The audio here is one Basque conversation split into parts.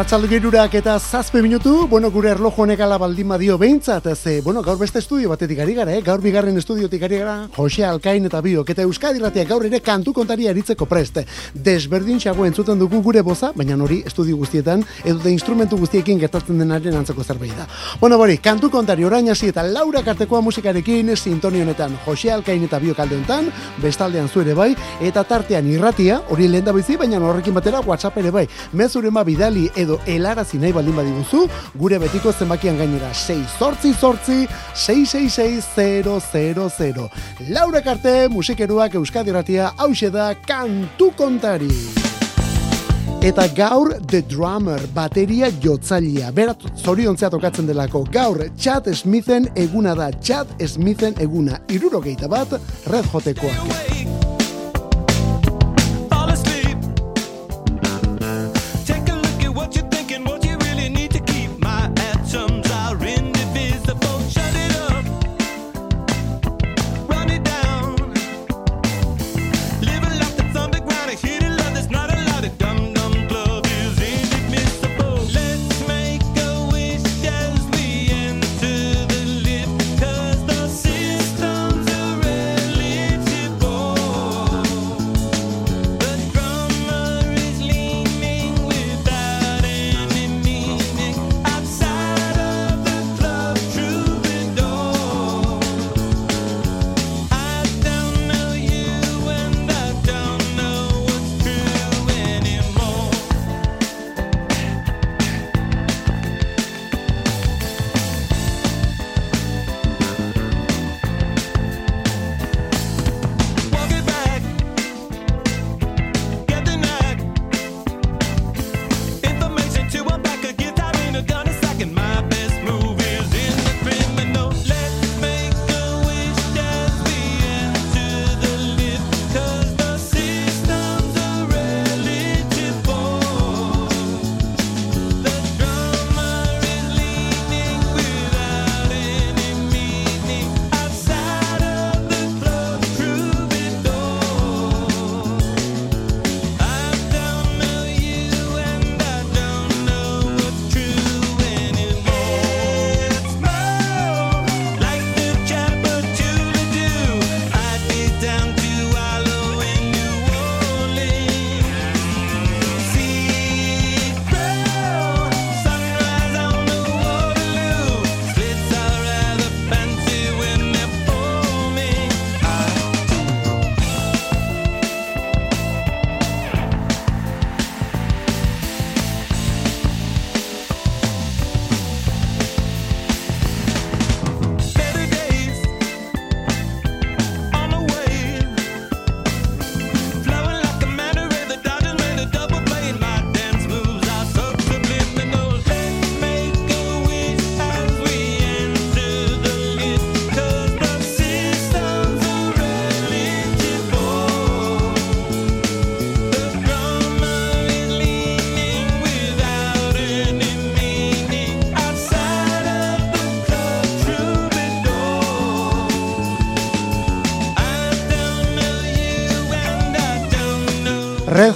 Arratxaldu girurak eta zazpe minutu, bueno, gure erlojo honek ala baldin badio behintzat, ze, bueno, gaur beste estudio batetik ari gara, eh? gaur bigarren estudiotik ari gara, Jose Alkain eta Biok, eta Euskadi Ratia gaur ere kantu kontari aritzeko prest. Desberdin xago entzuten dugu gure boza, baina hori estudio guztietan, edo instrumentu guztiekin gertatzen denaren antzeko zerbait da. Bueno, bori, kantu kontari orain hasi eta Laura Kartekoa musikarekin, sintoni honetan, Jose Alkain eta Biok alde honetan, bestaldean zuere bai, eta tartean irratia, hori lehen da bizi, baina horrekin batera WhatsApp ere bai, mezuren bidali edo elarazi nahi baldin badiguzu, gure betiko zenbakian gainera 6 sortzi sortzi 666 Laura Karte, musikeruak Euskadi Ratia, hause da kantu kontari. Eta gaur The Drummer, bateria jotzalia. Berat, zoriontzea tokatzen delako. Gaur, Chad Smithen eguna da. Chad Smithen eguna. Irurogeita bat, red jotekoak.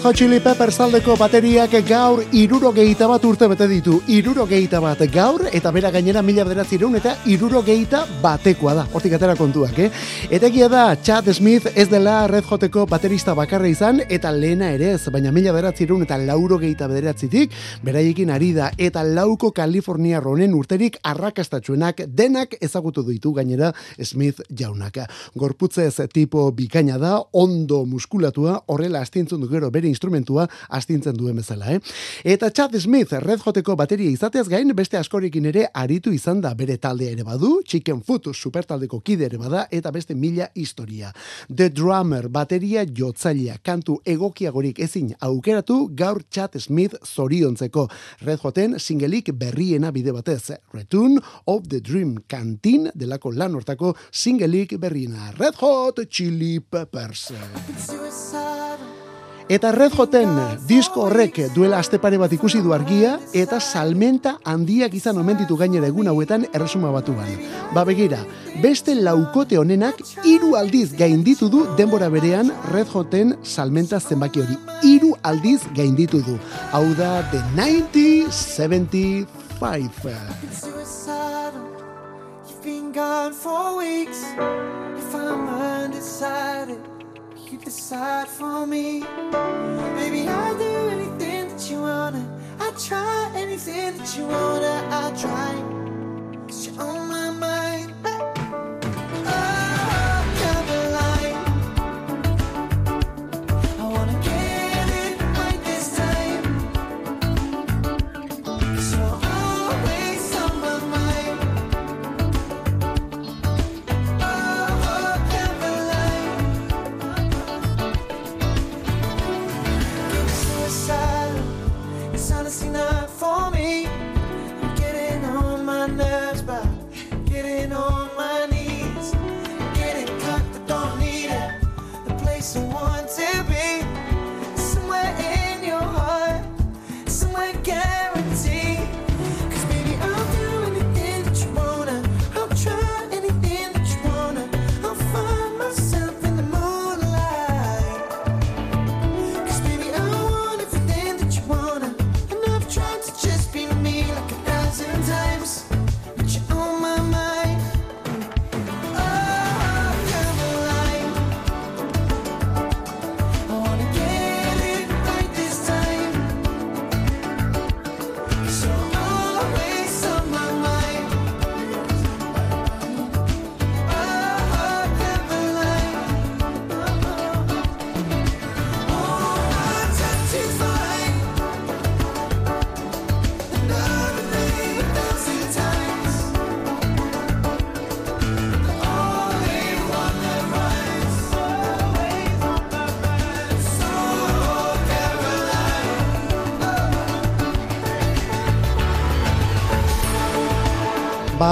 Hot Chili Peppers aldeko bateriak gaur irurogeita bat urte bete ditu. Irurogeita bat gaur, eta bera gainera mila bederatzireun eta irurogeita batekoa da. Hortik atera kontuak, eh? Eta egia da, Chad Smith ez dela Red Hoteko baterista bakarra izan, eta lehena ere ez, baina mila bederatzireun eta laurogeita bederatzitik, beraiekin ari da, eta lauko Kalifornia ronen urterik arrakastatxuenak denak ezagutu ditu gainera Smith jaunaka. Gorputzez tipo bikaina da, ondo muskulatua, horrela astintzun du bere instrumentua astintzen duen bezala, eh? Eta Chad Smith, Red Hoteko bateria izateaz gain, beste askorekin ere aritu izan da bere taldea ere badu, Chicken Foot supertaldeko kide ere bada, eta beste mila historia. The Drummer, bateria jotzailea, kantu egokiagorik ezin aukeratu, gaur Chad Smith zoriontzeko. Red Hoten singelik berriena bide batez, Return of the Dream Canteen delako lan hortako singelik berriena. Red Hot Chili Peppers. Eta Red Hoten disko horrek duela aste pare bat ikusi du argia eta salmenta handiak izan omen ditu gainera egun hauetan erresuma batuan. Ba begira, beste laukote honenak hiru aldiz gainditu du denbora berean Red Hoten salmenta zenbaki hori. Hiru aldiz gainditu du. Hau da The 1975. Decide for me. Baby, I'll do anything that you wanna. I'll try anything that you wanna. I'll try. Cause you're on my mind.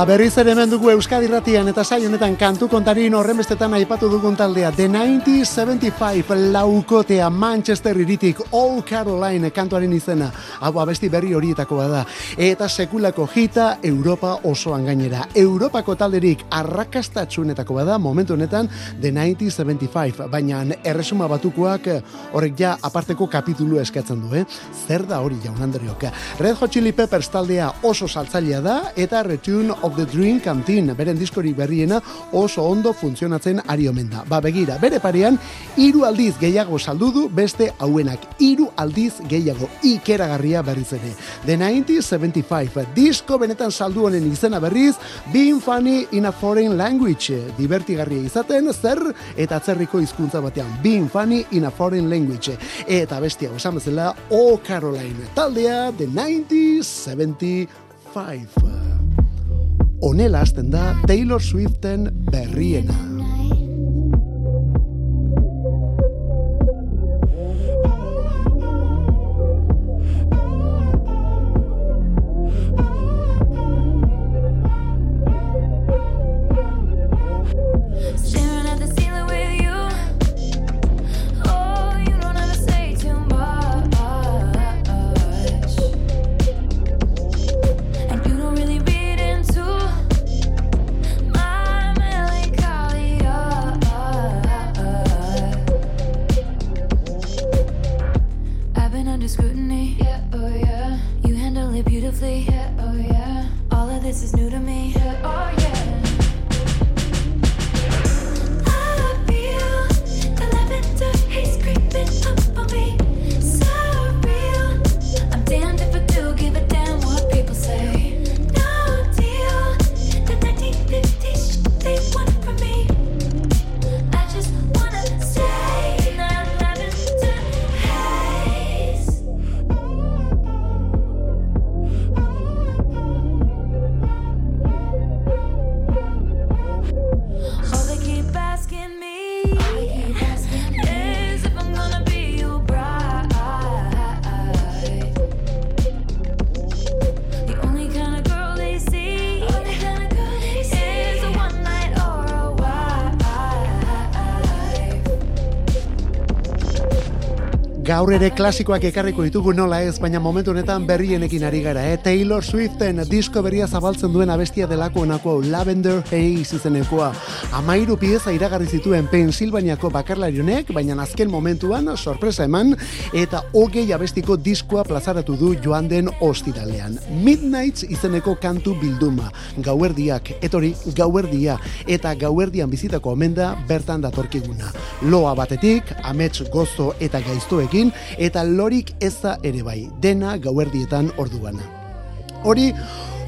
Ba, berriz ere hemen dugu Euskadi Ratian eta sai honetan kantu kontarin horren bestetan aipatu dugun taldea. The 1975 laukotea Manchester iritik All Caroline kantuaren izena hau abesti berri horietako bada eta sekulako hita Europa osoan gainera Europako talderik arrakastatxunetako bada momentu honetan The 1975 baina erresuma batukoak horrek ja aparteko kapitulu eskatzen du eh? zer da hori jaun Andreok Red Hot Chili Peppers taldea oso saltzailea da eta Return of the Dream Canteen, beren diskori berriena oso ondo funtzionatzen ari omen da. Ba, begira, bere parean, hiru aldiz gehiago saldu du beste hauenak. Hiru aldiz gehiago ikeragarria berriz ere. The 1975, disko benetan saldu honen izena berriz, Being Funny in a Foreign Language, divertigarria izaten, zer eta atzerriko hizkuntza batean. Being Funny in a Foreign Language. Eta bestia, osan bezala, O Caroline, taldea, The 1975. Onela hasten da Taylor Swiften berriena. Gaur ere klasikoak ekarriko ditugu nola ez, baina momentu honetan berrienekin ari gara, eh? Taylor Swiften disko berria zabaltzen duen abestia delako onako Lavender Haze izenekoa. Amairu pieza iragarri zituen Pensilvaniako bakarlarionek, baina azken momentuan sorpresa eman, eta hogei abestiko diskoa plazaratu du joan den ostiralean. Midnights izeneko kantu bilduma. Gauerdiak, etori gauerdia, eta gauerdian bizitako omenda bertan datorkiguna. Loa batetik, amets gozo eta gaiztoekin, eta lorik eza ere bai, dena gauerdietan orduana. Hori,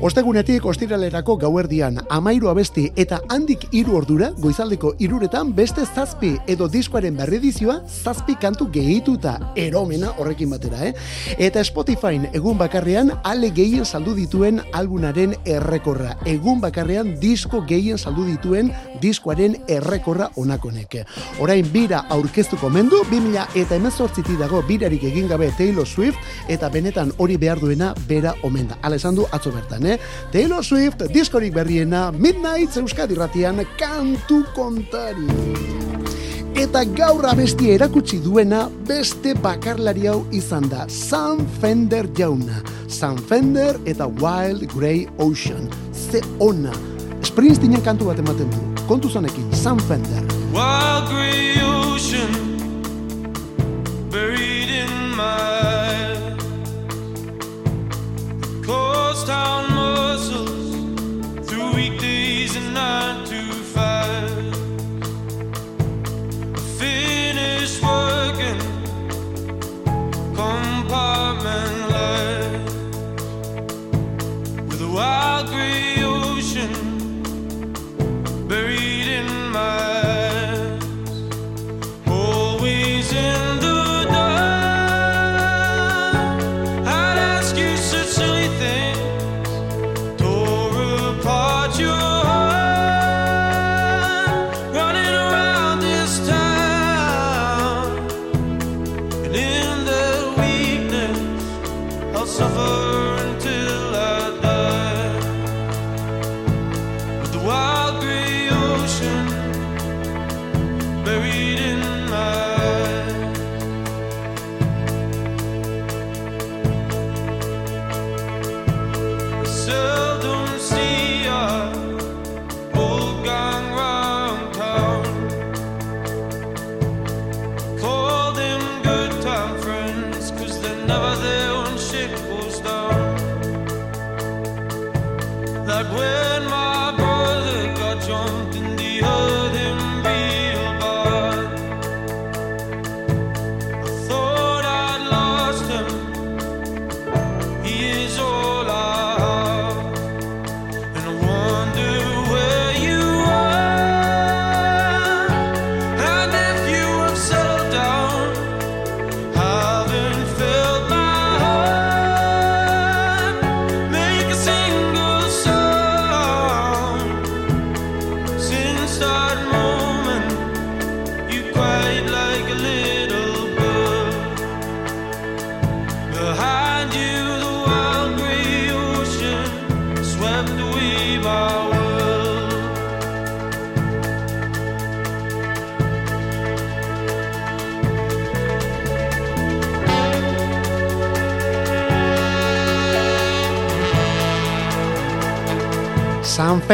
Ostegunetik ostiralerako gauerdian amairu abesti eta handik hiru ordura goizaldeko iruretan beste zazpi edo diskoaren berredizioa zazpi kantu gehituta eromena horrekin batera, eh? Eta Spotify egun bakarrean ale gehien saldu dituen albunaren errekorra. Egun bakarrean disko gehien saldu dituen diskoaren errekorra onakonek. Orain bira aurkeztuko mendu, 2000 eta emezortziti dago birarik egin gabe Taylor Swift eta benetan hori behar duena bera omenda. Alessandro atzo bertan, eh? Taylor Swift, diskorik berriena, Midnight Euskadi ratian, kantu kontari. Eta gaur abesti erakutsi duena beste bakarlari hau izan da, Sam Fender jauna. Sam Fender eta Wild Grey Ocean. Ze ona. Springsteenen kantu bat ematen du. Kontu zanekin, Sam Fender. Wild Grey Ocean Buried in my Coast town compartment with a wild grey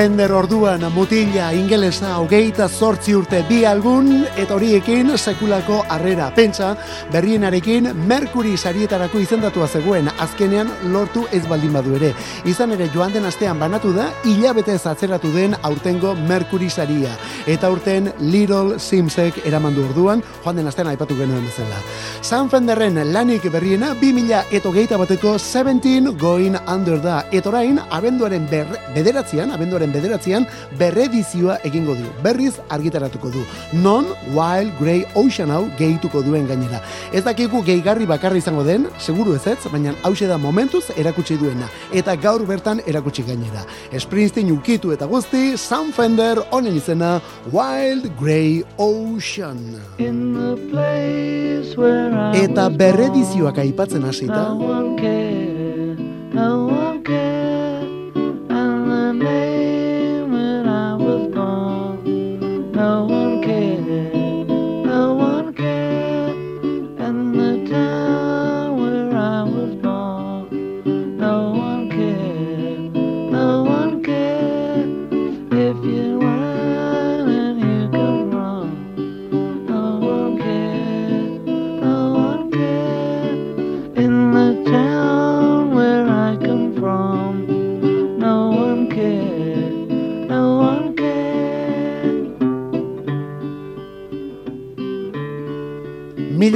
San Fender orduan mutila ingelesa hogeita zortzi urte bi algun eta horiekin sekulako harrera. Pentsa, berrienarekin Mercury sarietarako izendatua zegoen azkenean lortu ez baldin badu ere. Izan ere joan den astean banatu da hilabete atzeratu den aurtengo Mercury saria. Eta aurten Little Simsek eramandu orduan, joan den astean aipatu genuen bezala. San Fenderren lanik berriena 2000 eta hogeita bateko 17 Going Under da. Eta orain, abenduaren berre, bederatzean, abenduaren bederatzean, berredizioa egingo du. Berriz argitaratuko du. Non Wild Grey Ocean hau gehituko duen gainera. Ez dakigu gehigarri bakarra izango den, seguru ez ez, baina hause da momentuz erakutsi duena. Eta gaur bertan erakutsi gainera. Springsteen ukitu eta guzti, Sam Fender honen izena Wild Grey Ocean. Eta berredizioak aipatzen hasita,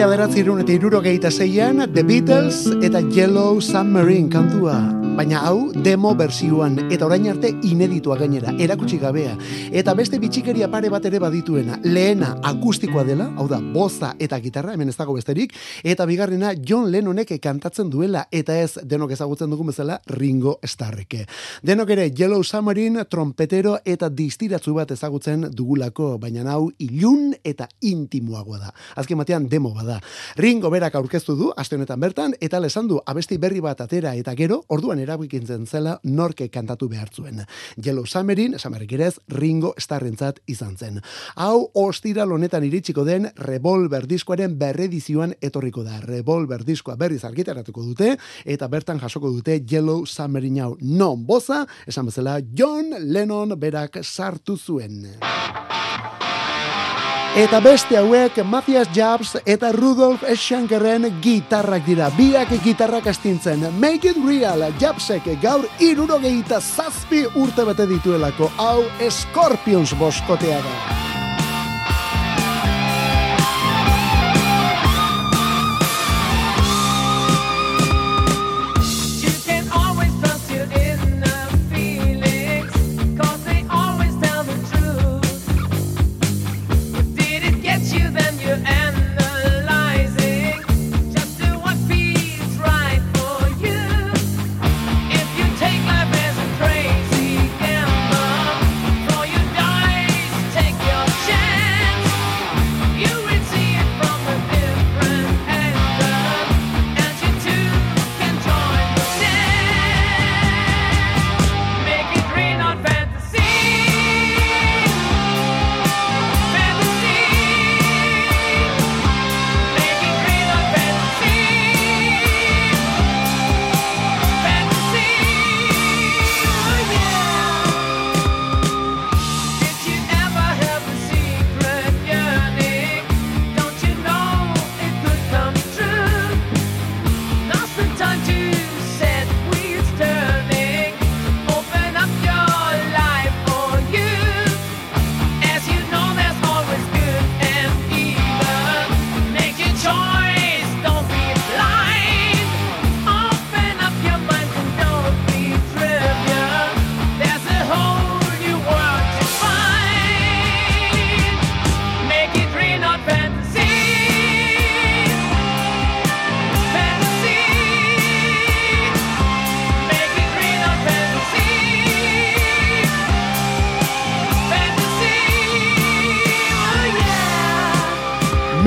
bederatzireun eta irurogeita zeian, The Beatles eta Yellow Submarine kantua. Baina hau, demo bersioan, eta orain arte ineditua gainera, erakutsi gabea. Eta beste bitxikeria pare bat ere badituena, lehena akustikoa dela, hau da, boza eta gitarra, hemen ez dago besterik, eta bigarrena John Lennonek kantatzen duela, eta ez denok ezagutzen dugun bezala Ringo Starreke. Denok ere Yellow Submarine, trompetero eta distiratzu bat ezagutzen dugulako, baina hau ilun eta intimoagoa da. Azken batean demo bada. Ringo berak aurkeztu du, aste honetan bertan, eta lesan du abesti berri bat atera eta gero, orduan erabikintzen zela norke kantatu behar zuen. Yellow Summerin, esamarrik ere ez, Ringo Starrentzat izan zen. Hau, ostiral honetan iritsiko den Revolver diskoaren berredizioan etorriko da. Revolver diskoa berriz argitaratuko dute, eta bertan jasoko dute Yellow Summerin hau non boza, esan bezala John Lennon berak sartu zuen. Eta beste hauek Matthias Jabs eta Rudolf Schenkerren gitarrak dira. Biak gitarrak astintzen. Make it real, Jabsek gaur irurogeita zazpi urte bete dituelako. Hau Scorpions boskotea da.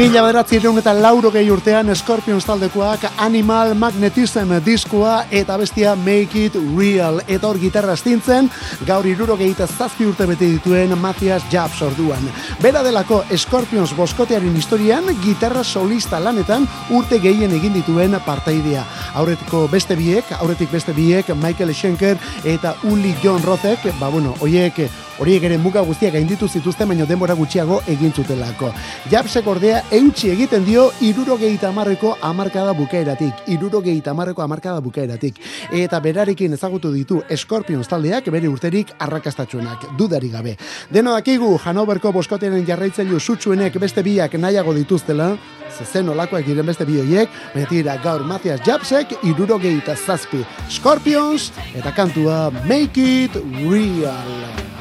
Mila bederatzireun eta lauro gehi urtean Scorpions taldekoak Animal Magnetism diskoa eta bestia Make It Real. Eta hor gitarra astintzen, gaur iruro gehieta zazpi urte bete dituen Matthias Jabs orduan. Bera delako Scorpions boskotearen historian, gitarra solista lanetan urte gehien egin dituen partaidea. Aurretiko beste biek, aurretik beste biek, Michael Schenker eta Uli John Rothek, ba bueno, hoiek horiek ere muga guztiak gainditu zituzten, baino denbora gutxiago egin zutelako. Japsek ordea eutxi egiten dio irurogeita amarreko amarkada bukaeratik. Irurogeita amarreko amarkada bukaeratik. Eta berarekin ezagutu ditu Scorpions taldeak bere urterik arrakastatxuenak, dudari gabe. Deno dakigu, Hanoverko boskotenen jarraitzailu sutsuenek beste biak nahiago dituztela, zezen olakoak diren beste bi hoiek, baina tira gaur Matthias Japsek irurogeita zazpi Scorpions eta kantua Make It Real.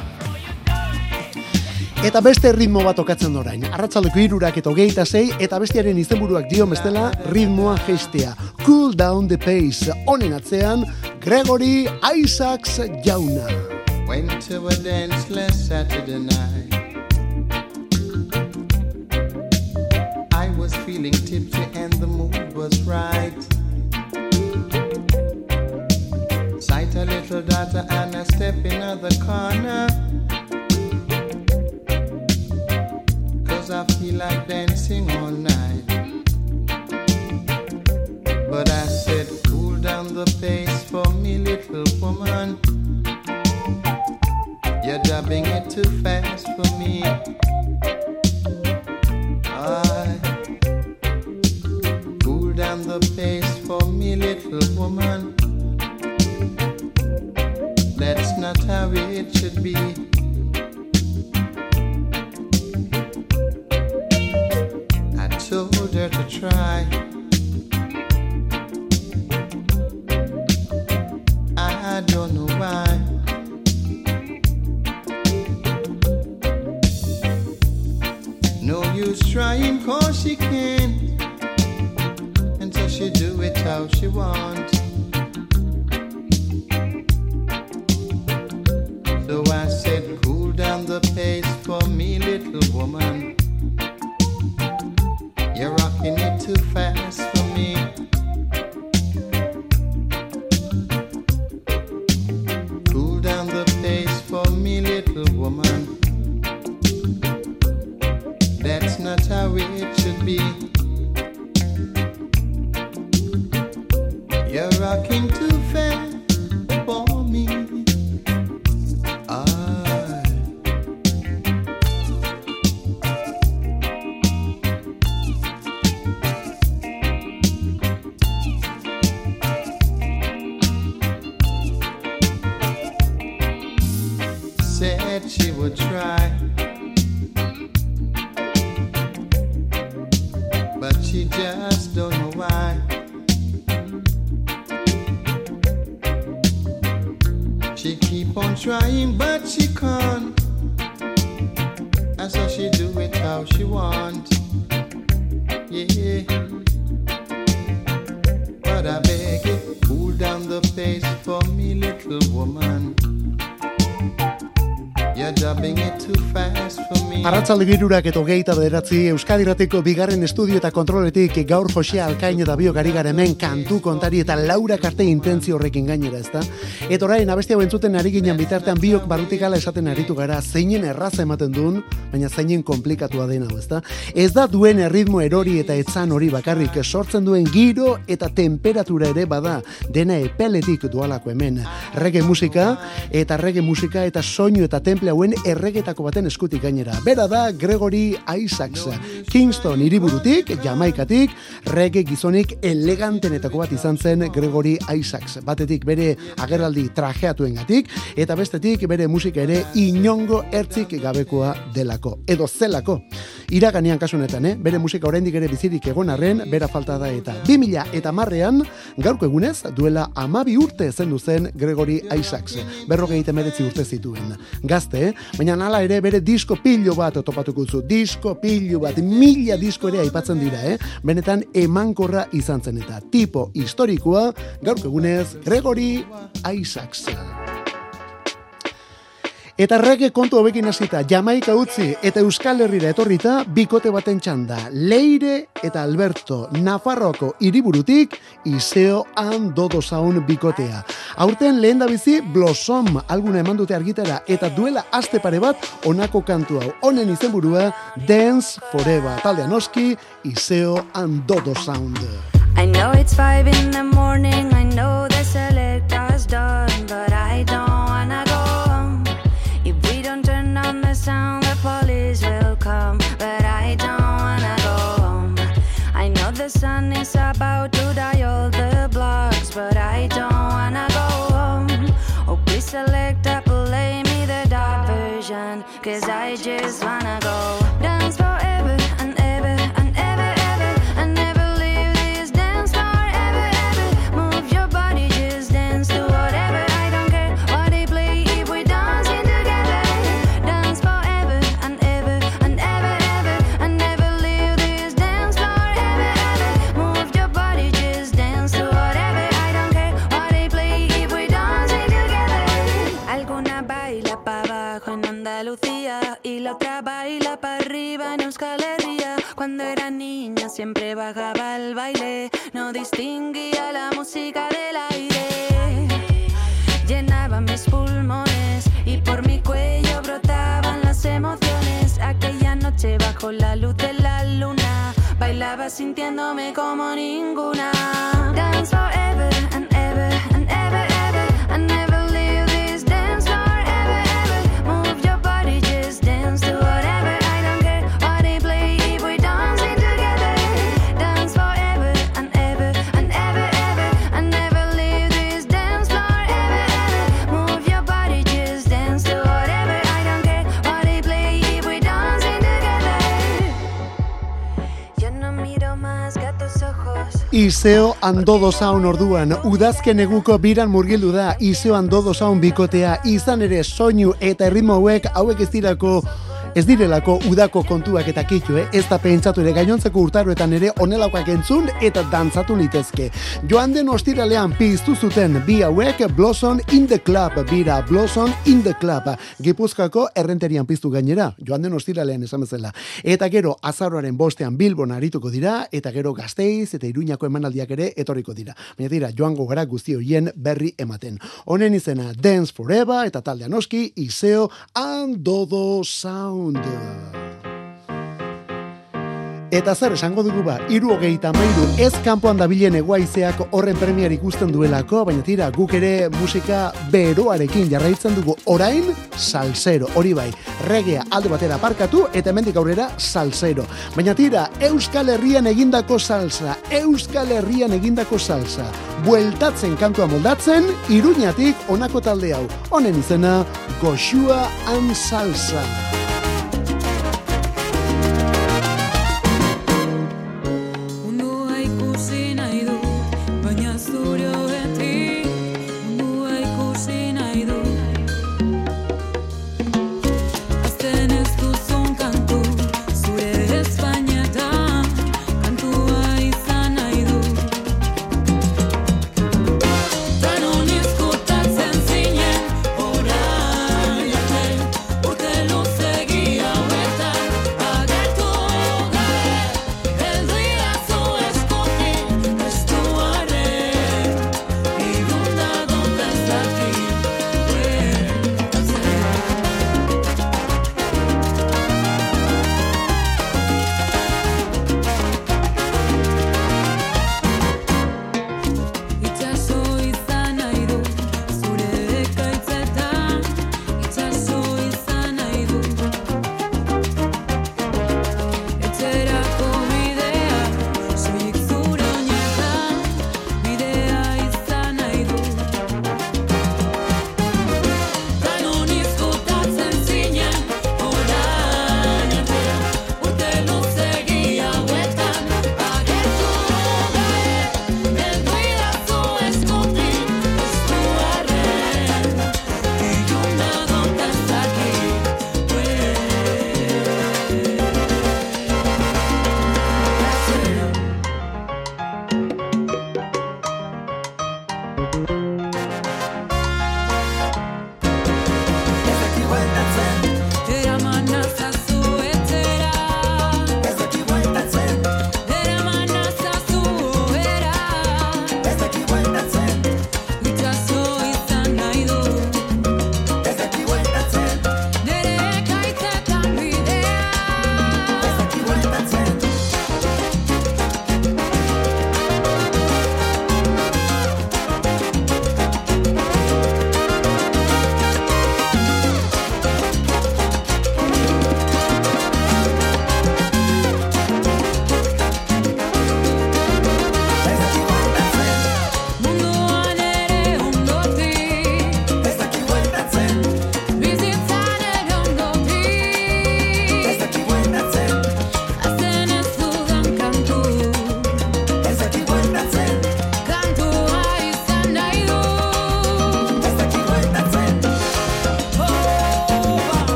Eta beste ritmo bat okatzen orain. Arratzaldeko irurak eta hogeita zei, eta bestiaren izenburuak dio bestela ritmoa gestea. Cool down the pace. Honen atzean, Gregory Isaacs jauna. Went to a dance last Saturday night. I was feeling tipsy and the mood was right. Sight a little daughter and I step in the corner. I feel like dancing all night. But I said, cool down the pace for me, little woman. You're dubbing it too fast for me. I cool down the pace for me, little woman. That's not how it should be. that's not how it should be. You're rocking too girurak eto geita bederatzi Euskadirateko bigarren estudio eta kontroletik gaur Jose Alkain eta bio gari gara hemen kantu kontari eta laura karte intentzio horrekin gainera, ezta? Eta orain, abesti hau entzuten ari ginen bitartean biok barutikala esaten aritu gara, zeinen erraza ematen duen, baina zeinen komplikatua dena, ezta? Ez da duen erritmo erori eta etzan hori bakarrik, sortzen duen giro eta temperatura ere bada, dena epeletik dualako hemen. Reggae musika, eta reggae musika eta soinu eta temple hauen erregetako baten eskutik gainera. Bera da Gregory Isaacs, Kingston hiriburutik, Jamaikatik, reggae gizonik elegantenetako bat izan zen Gregory Isaacs. Batetik bere agerraldi trajeatuengatik eta bestetik bere musika ere inongo ertzik gabekoa delako edo zelako. Iraganean kasu honetan, eh? bere musika oraindik ere bizirik egon arren, bera falta da eta 2000 eta marrean, gaurko egunez, duela amabi urte zendu zen Gregory Isaacs, berrogeita meretzi urte zituen. Gazte, eh? baina nala ere bere disko pilo bat topatuko zu, disko pilo bat, mila disko ere aipatzen dira, eh? benetan emankorra izan zen eta tipo historikoa, gaurko egunez, Gregory Isaacs. Eta rege kontu hobekin hasita, Jamaika utzi eta Euskal Herrira etorrita bikote baten txanda. Leire eta Alberto, Nafarroako hiriburutik Iseo and Dodo Sound bikotea. Aurten lehen bizi Blossom alguna eman dute argitara eta duela aste pare bat onako kantu hau. Honen izenburua Dance Forever. Taldean oski Iseo and Dodo Sound. I know it's five in the morning. I know the selector's done, but I don't about Andalucía y la otra baila pa' arriba en Euskal Herria. Cuando era niña siempre bajaba al baile, no distinguía la música del aire. Llenaba mis pulmones y por mi cuello brotaban las emociones. Aquella noche bajo la luz de la luna bailaba sintiéndome como ninguna. Dance forever and ever and Iseo Andodo Sound orduan, udazken eguko biran murgildu da Iseo Andodo Sound bikotea, izan ere soinu eta erritmo hauek hauek ez dirako ez direlako udako kontuak eta kitu, eh? ez da pentsatu ere gainontzeko urtaroetan ere onelakoak entzun eta dantzatu litezke. Joan den ostiralean piztu zuten bi hauek Blossom in the Club, bira Blossom in the Club, Gipuzkoako errenterian piztu gainera, joan den ostiralean esan bezala. Eta gero azaroaren bostean Bilbon arituko dira, eta gero gazteiz eta iruñako emanaldiak ere etorriko dira. Baina dira, joango gara guzti horien berri ematen. Honen izena Dance Forever eta taldean oski Iseo and Dodo Sound. Eta zer esango dugu ba, iru hogeita mairu ez kanpoan dabilen eguaizeak horren premiar ikusten duelako, baina tira, guk ere musika beroarekin jarraitzen dugu orain salsero, hori bai, regea alde batera parkatu eta hemendik aurrera salsero. Baina tira, Euskal Herrian egindako salsa, Euskal Herrian egindako salsa, bueltatzen kantua moldatzen, iruñatik honako talde hau, honen izena, Goxua and Salsa.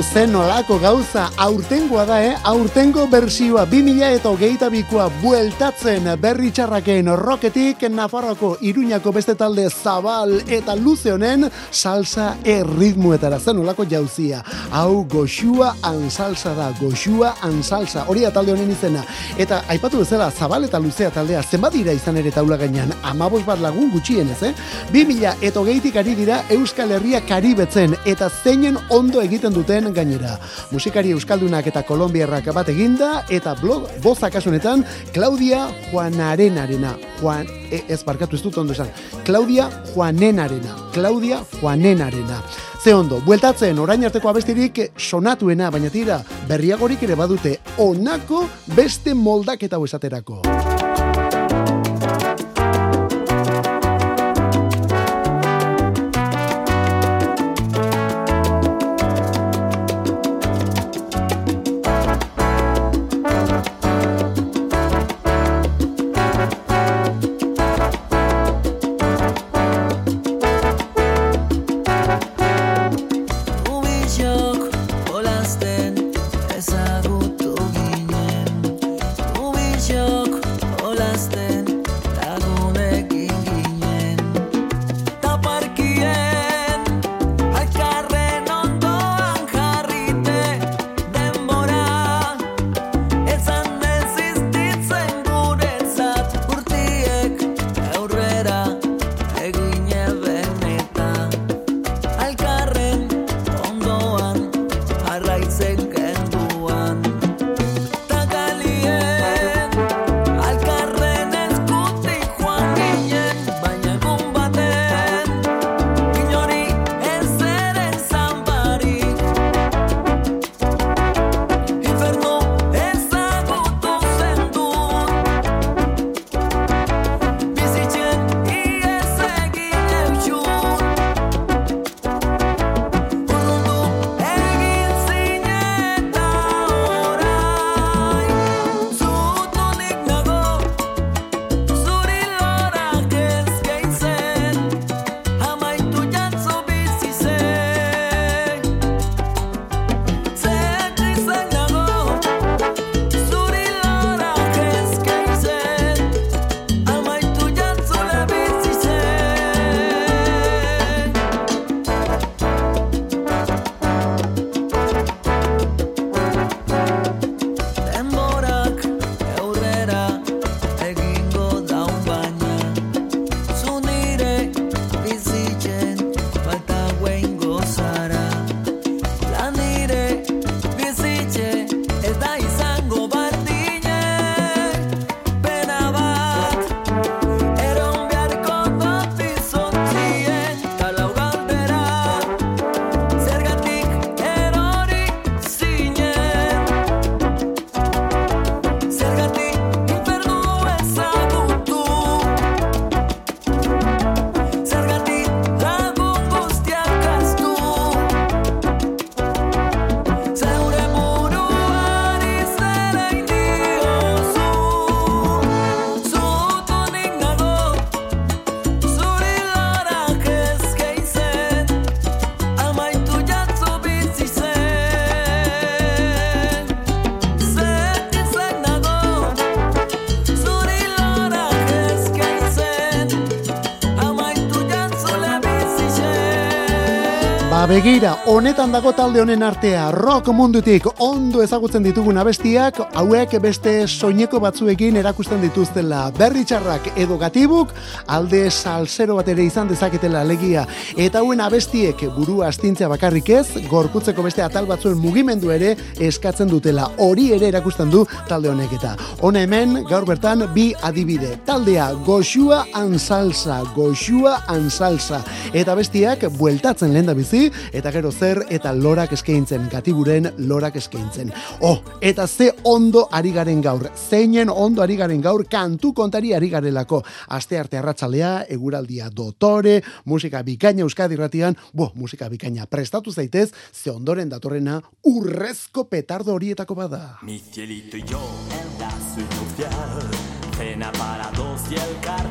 Zen nolako gauza, aurtengoa da, eh? Aurtengo bersioa, 2000 eta hogeita bikoa bueltatzen berri txarraken roketik Nafarroko Iruñako beste talde zabal eta luze honen salsa erritmuetara, zen nolako jauzia. Hau goxua salsa da, goxua salsa, hori da talde honen izena. Eta aipatu bezala, zabal eta luzea taldea, zenbat dira izan ere taula gainean, amabos bat lagun gutxienez, eh? 2000 eta hogeitik ari dira Euskal Herria karibetzen eta zeinen ondo egiten duten gainera. Musikari euskaldunak eta kolombiarrak bat eginda eta blog boza kasunetan Claudia Juanarenarena. Juan, e, ez barkatu ez dut ondo esan. Claudia Juanenarena. Claudia Juanenarena. Ze ondo, bueltatzen orain arteko abestirik sonatuena, baina tira, berriagorik ere badute onako beste moldaketa hau esaterako. Begira, honetan dago talde honen artea, rock mundutik ondo ezagutzen ditugun abestiak, hauek beste soineko batzuekin erakusten dituztela berri txarrak edo gatibuk, alde salsero bat ere izan dezaketela alegia, eta hauen abestiek burua astintzea bakarrik ez, gorputzeko beste atal batzuen mugimendu ere eskatzen dutela, hori ere erakusten du talde honek eta. Hona hemen, gaur bertan, bi adibide. Taldea, goxua ansalsa, goxua ansalsa. Eta bestiak, bueltatzen lehen da bizi, eta gero zer, eta lorak eskaintzen, gatiburen lorak eskaintzen. Oh, eta ze ondo ari garen gaur, zeinen ondo ari garen gaur, kantu kontari ari garelako. Aste arte arratsalea, eguraldia dotore, musika bikaina Euskadi ratian, bo, musika bikaina prestatu zaitez, ze ondoren datorrena urrezko petardo horietako bada. Mi cielito y yo en la suite nupcial, cena para dos y el cartel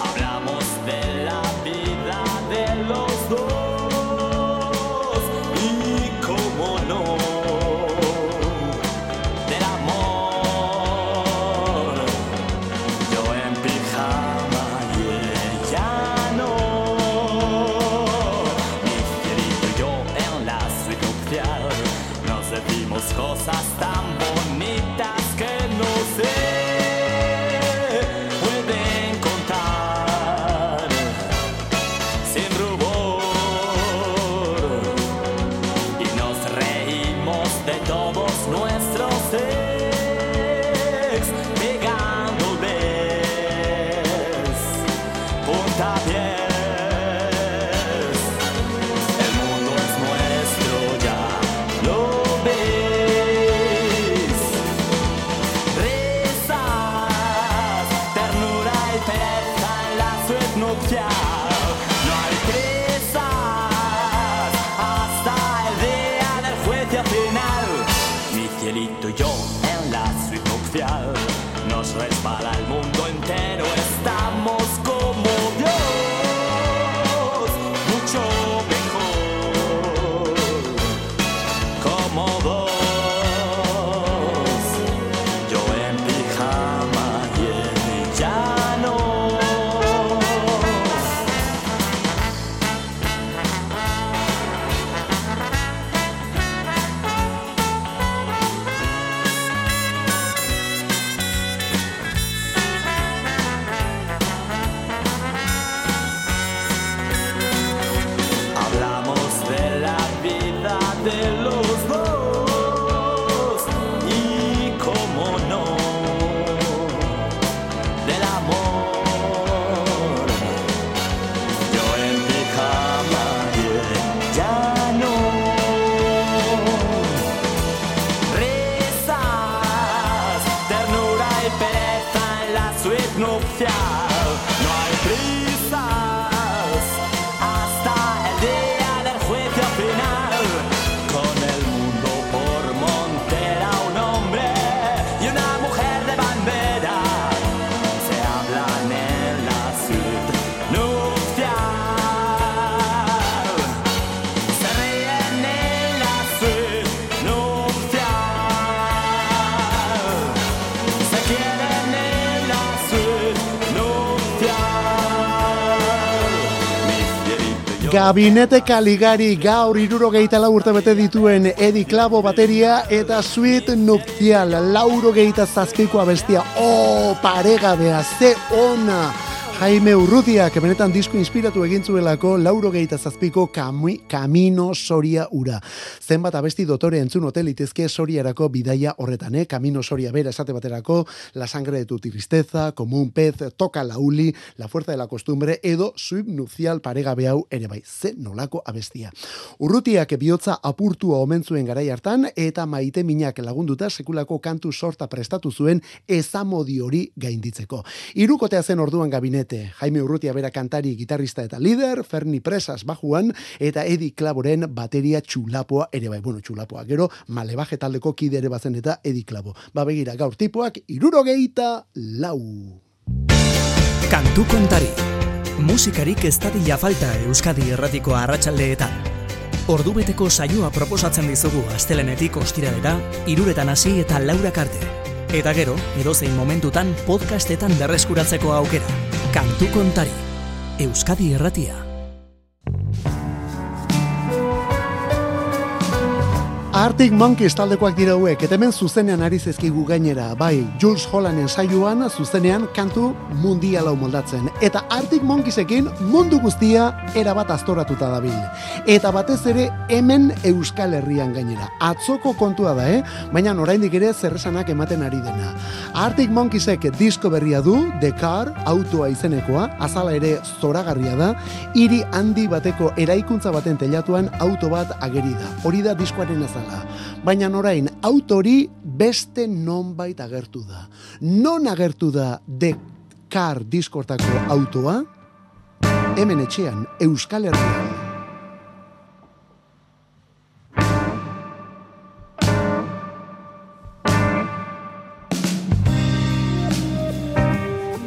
Hablamos de la vida de los Gabinete Kaligari gaur irurogeita lau urte bete dituen Edi Klabo bateria eta Sweet Nuptial laurogeita zazpikoa bestia. Oh, paregabea, ze ona! Jaime Urrutiak benetan disko inspiratu egin zuelako lauro zazpiko kami, Camino Soria ura. Zenbat abesti dotore entzun hotel itezke Soriarako bidaia horretan, eh? Camino Soria bera esate baterako, La sangre de tu tristeza, Como un pez, Toca la uli, La fuerza de la costumbre, edo subnupcial paregabe hau ere bai, ze nolako abestia. Urrutiak bihotza apurtua omen zuen garai hartan, eta maite minak lagunduta sekulako kantu sorta prestatu zuen ezamodi hori gainditzeko. Irukotea zen orduan gabinete, Jaime Urrutia bera kantari, gitarrista eta lider, Ferni Presas bajuan, eta Edi Klaboren bateria txulapoa ere bai, bueno, txulapoa, gero malebaje taldeko kide ere bazen eta Edi Klabo. Ba begira, gaur tipuak, irurogeita lau. Kantu kontari. Musikarik ez dadila falta Euskadi erratiko arratsaldeetan. Ordubeteko saioa proposatzen dizugu astelenetik ostiralera, iruretan hasi eta laurak arte. Eta gero, edozein momentutan podcastetan berreskuratzeko aukera. Kantu kontari. Euskadi Erratia. Arctic Monkeys taldekoak dira hauek, eta hemen zuzenean ari zezkigu gainera, bai, Jules Hollanen saioan zuzenean kantu mundiala moldatzen. Eta Arctic Monkeysekin mundu guztia erabat aztoratuta dabil. Eta batez ere hemen Euskal Herrian gainera. Atzoko kontua da, eh? Baina oraindik ere zerresanak ematen ari dena. Arctic Monkeysek disko berria du, The Car, autoa izenekoa, azala ere zoragarria da, hiri handi bateko eraikuntza baten telatuan auto bat ageri da. Hori da diskoaren azala. Baina orain autori beste nonbait agertu da. Non agertu da The Car diskortako autoa? Hemen etxean, Euskal Herrian.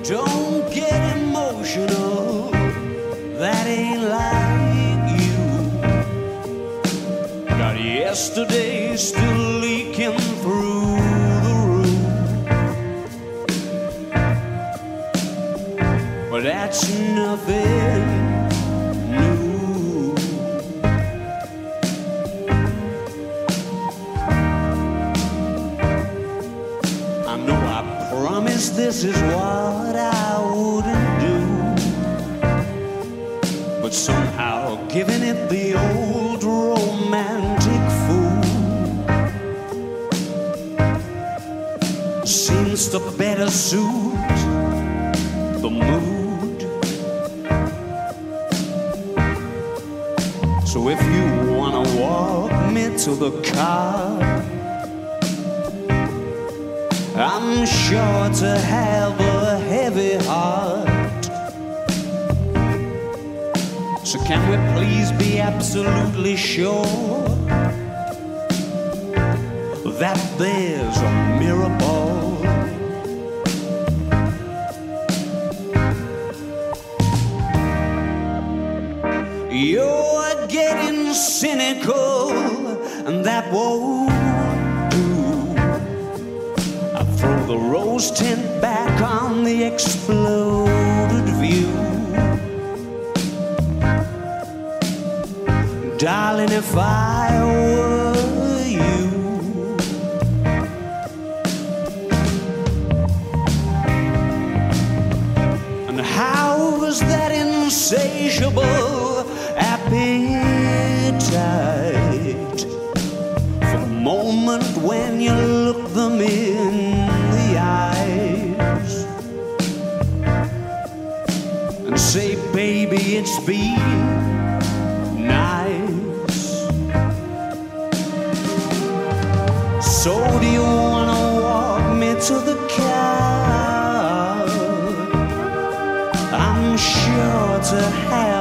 Don't yesterday still leaking through the roof. But that's nothing new. I know I promised this is what I wouldn't do. But somehow giving it the old romantic seems to better suit the mood. So if you wanna walk me to the car, I'm sure to have a heavy heart. So can we please be absolutely sure that there's a miracle? Cynical, and that won't do. I throw the rose tint back on the exploded view. Darling, if I were you, and how was that insatiable For the moment when you look them in the eyes and say, baby, it's been nice. So do you wanna walk me to the car? I'm sure to have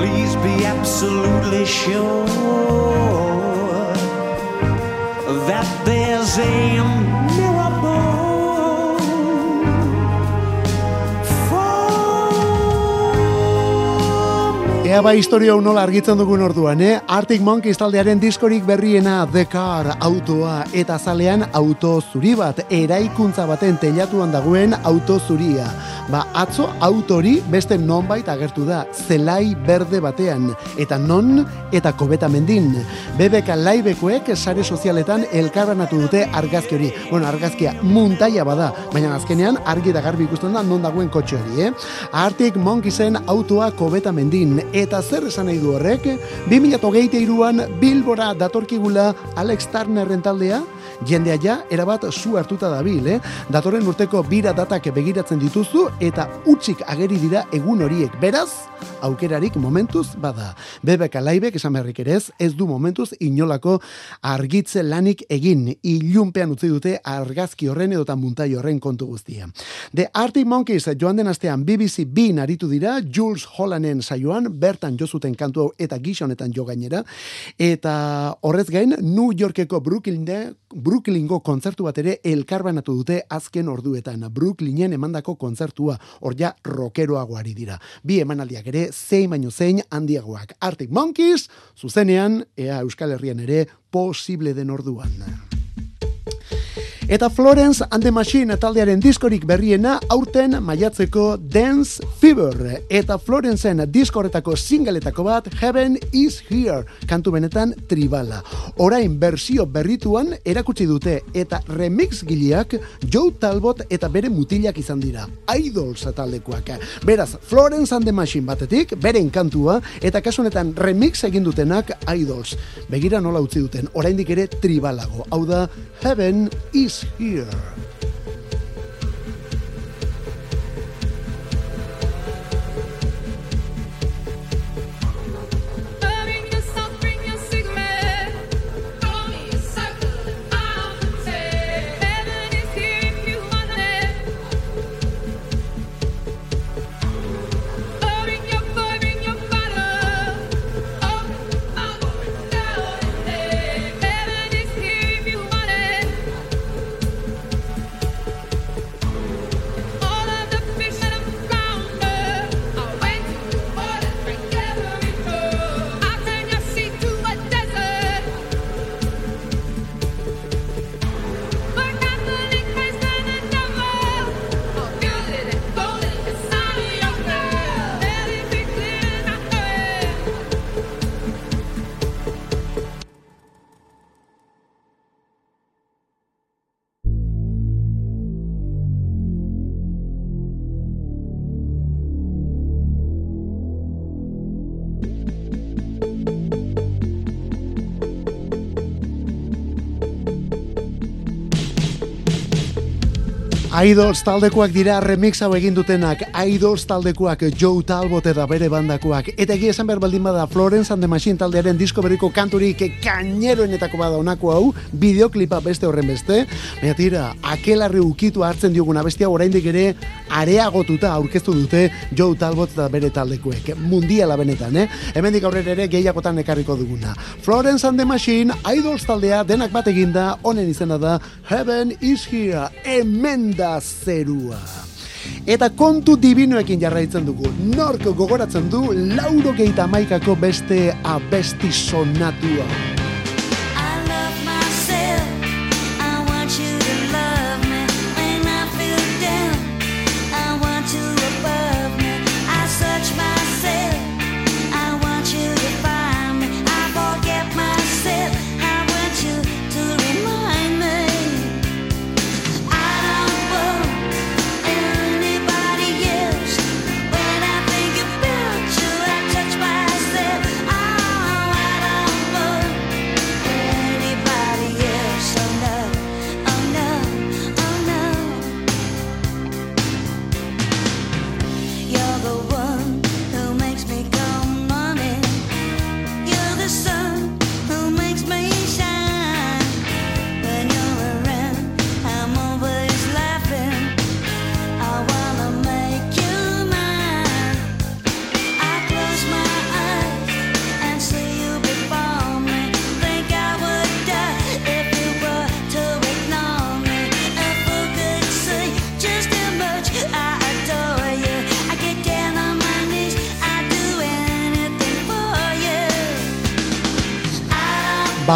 please be absolutely sure that there's a Ea ba historia hau nola argitzen dugun orduan, eh? Arctic Monkeys taldearen diskorik berriena The Car autoa eta zalean auto zuri bat, eraikuntza baten telatuan dagoen auto zuria. Ba, atzo autori beste nonbait agertu da, zelai berde batean, eta non eta kobeta mendin. BBK laibekoek sare sozialetan elkarbanatu dute argazki hori. Bueno, argazkia muntaia bada, baina azkenean argi da garbi ikusten da non dagoen kotxe hori, eh? Arctic Monkeysen autoa kobeta mendin, eta zer esan nahi du horrek? 2008an Bilbora datorkigula Alex Turnerren taldea, jendea ja erabat zu hartuta dabil, eh? Datorren urteko bira datak begiratzen dituzu eta utzik ageri dira egun horiek. Beraz, aukerarik momentuz bada. BBK Laibek esan beharrik ere ez, ez du momentuz inolako argitze lanik egin. Ilunpean utzi dute argazki horren edota muntai horren kontu guztia. The Arctic Monkeys joan den astean BBC bin aritu dira Jules Hollanen saioan, bertan jo zuten kantu hau eta gisa honetan jo gainera, eta horrez gain New Yorkeko Brooklyne, Brooklyngo kontzertu bat ere elkarbanatu dute azken orduetan. Brooklynen emandako kontzertua, hor ja rockeroagoari dira. Bi emanaldiak ere zein baino zein handiagoak. Arctic Monkeys, zuzenean, ea Euskal Herrian ere posible den orduan. Eta Florence and the Machine taldearen diskorik berriena aurten maiatzeko Dance Fever. Eta Florenceen diskoretako singaletako bat Heaven is Here, kantu benetan tribala. Orain bersio berrituan erakutsi dute eta remix gileak Joe Talbot eta bere mutilak izan dira. Idols taldekoak. Beraz, Florence and the Machine batetik, beren kantua, eta kasu honetan remix egin dutenak Idols. Begira nola utzi duten, oraindik ere tribalago. Hau da, Heaven is Here. Idols taldekoak dira remix hau egin dutenak, Idols taldekoak Joe Talbot eta bere bandakoak. Eta egia esan behar baldin bada Florence and the Machine taldearen disko berriko kanturik kaineroenetako bada honako hau, bideoklipa beste horren beste. Baina tira, akelarri ukitu hartzen dioguna bestia oraindik ere areagotuta aurkeztu dute Joe Talbot eta bere taldekoek. Mundiala benetan, eh? Hemendik aurrera ere gehiagotan ekarriko duguna. Florence and the Machine, Idols taldea denak bat eginda, honen izena da Heaven is Here, hemen da zerua. Eta kontu divinoekin jarraitzen dugu. Nork gogoratzen du lauro geita maikako beste abesti sonatua.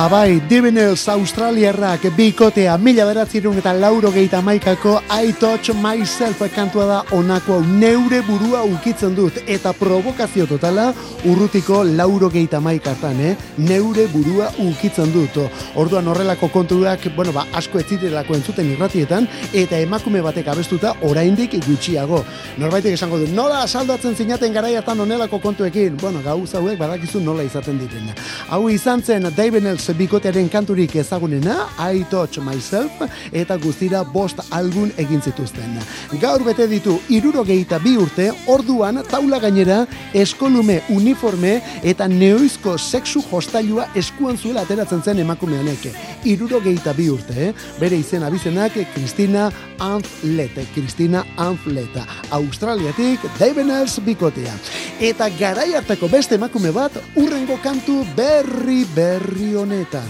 Ba bai, Divinals Australiarrak bikotea mila beratzerun eta lauro geita maikako I Touch Myself kantua da onako neure burua ukitzen dut. Eta provokazio totala urrutiko lauro geita maikatan, eh? neure burua ukitzen dut. Orduan horrelako kontuak, bueno, ba, asko ez zirelako entzuten irratietan eta emakume batek abestuta oraindik gutxiago. Norbaitek esango du, nola asaldatzen zinaten garaiatan onelako kontuekin? Bueno, gauz hauek badakizu nola izaten diren. Hau izan zen David Nels bikotearen kanturik ezagunena, I Touch Myself, eta guztira bost album egin zituzten. Gaur bete ditu irurogeita bi urte, orduan taula gainera eskolume uniforme eta neoizko sexu hostailua eskuan zuela ateratzen zen emakumeanek. Irurogeita bi urte, eh? bere izen abizenak Kristina Anflete, Kristina Anfleta, Australiatik David Nels bikotea. Eta garai hartako beste emakume bat urrengo kantu berri berri honetan.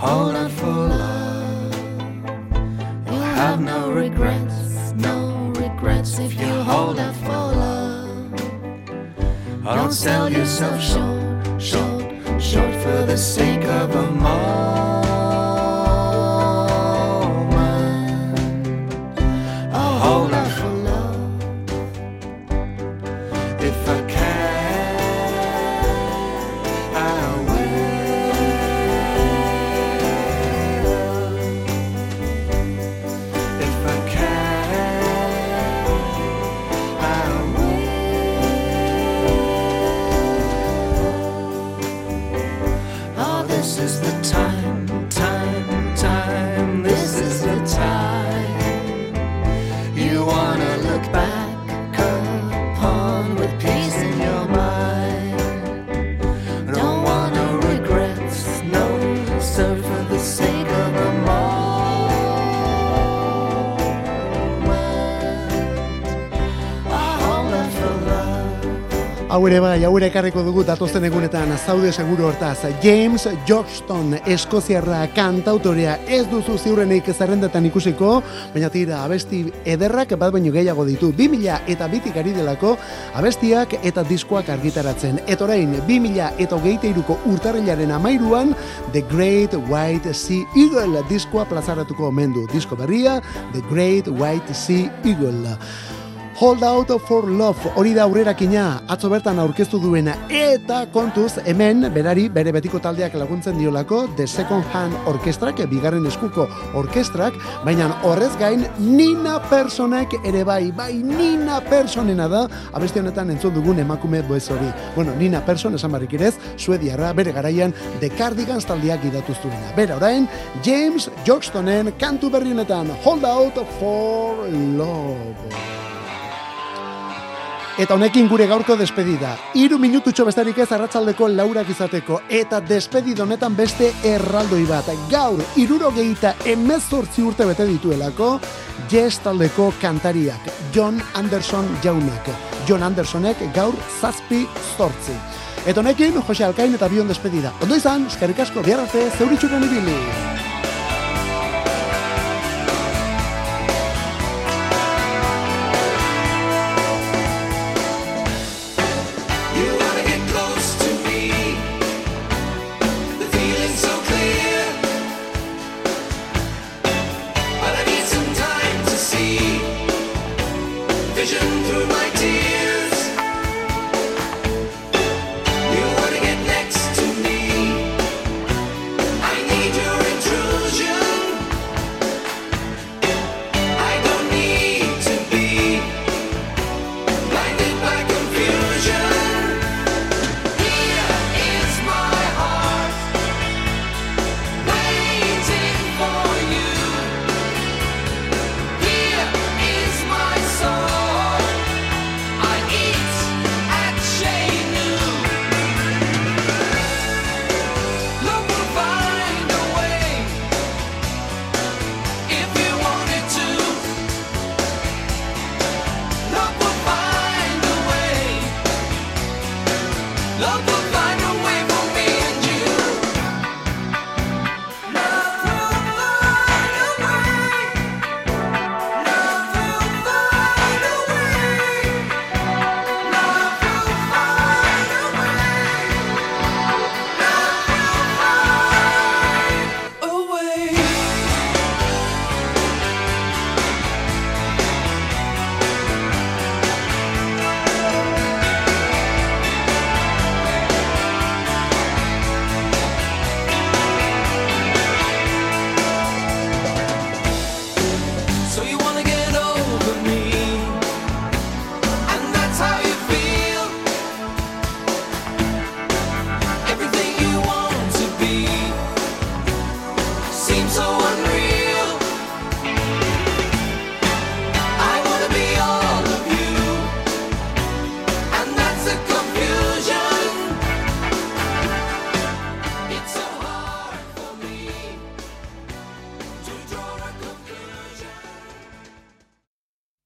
hold out for love. You'll have no regrets, no regrets if you hold out for. Don't sell yourself short, short, short for the sake of a moment. Hau ere bai, hau ere ekarriko dugu datozen egunetan zaude seguru hortaz. James Johnston, eskoziarra kantautorea ez duzu ziurrenik zerrendetan ikusiko, baina tira abesti ederrak bat baino gehiago ditu. 2000 eta bitik ari delako abestiak eta diskoak argitaratzen. Eta orain, 2000 eta hogeita iruko urtarrilaren amairuan The Great White Sea Eagle diskoa plazaratuko omen du. Disko berria, The Great White Sea Eagle. Hold Out for Love, hori da aurrerakina, atzo bertan aurkeztu duena, eta kontuz, hemen, berari, bere betiko taldeak laguntzen diolako, The Second Hand Orkestrak, bigarren eskuko orkestrak, baina horrez gain, Nina Personek ere bai, bai Nina Personena da, abesti honetan entzun dugun emakume boez hori. Bueno, Nina Person, esan barrik irez, suediarra, bere garaian, The Cardigans taldeak idatuz duena. Bera orain, James Johnstonen kantu berri honetan, Hold Out for Love. Eta honekin gure gaurko despedida. Hiru minututxo bestarik ez arratsaldeko laurak izateko. Eta despedida honetan beste erraldoi bat. Gaur, irurogeita emezortzi urte bete dituelako, Yes taldeko kantariak, John Anderson jaunak. John Andersonek gaur zazpi zortzi. Eta honekin, Jose Alkain eta bion despedida. Ondo izan, eskerrik asko, bihar arte, zeuritxuko ibili.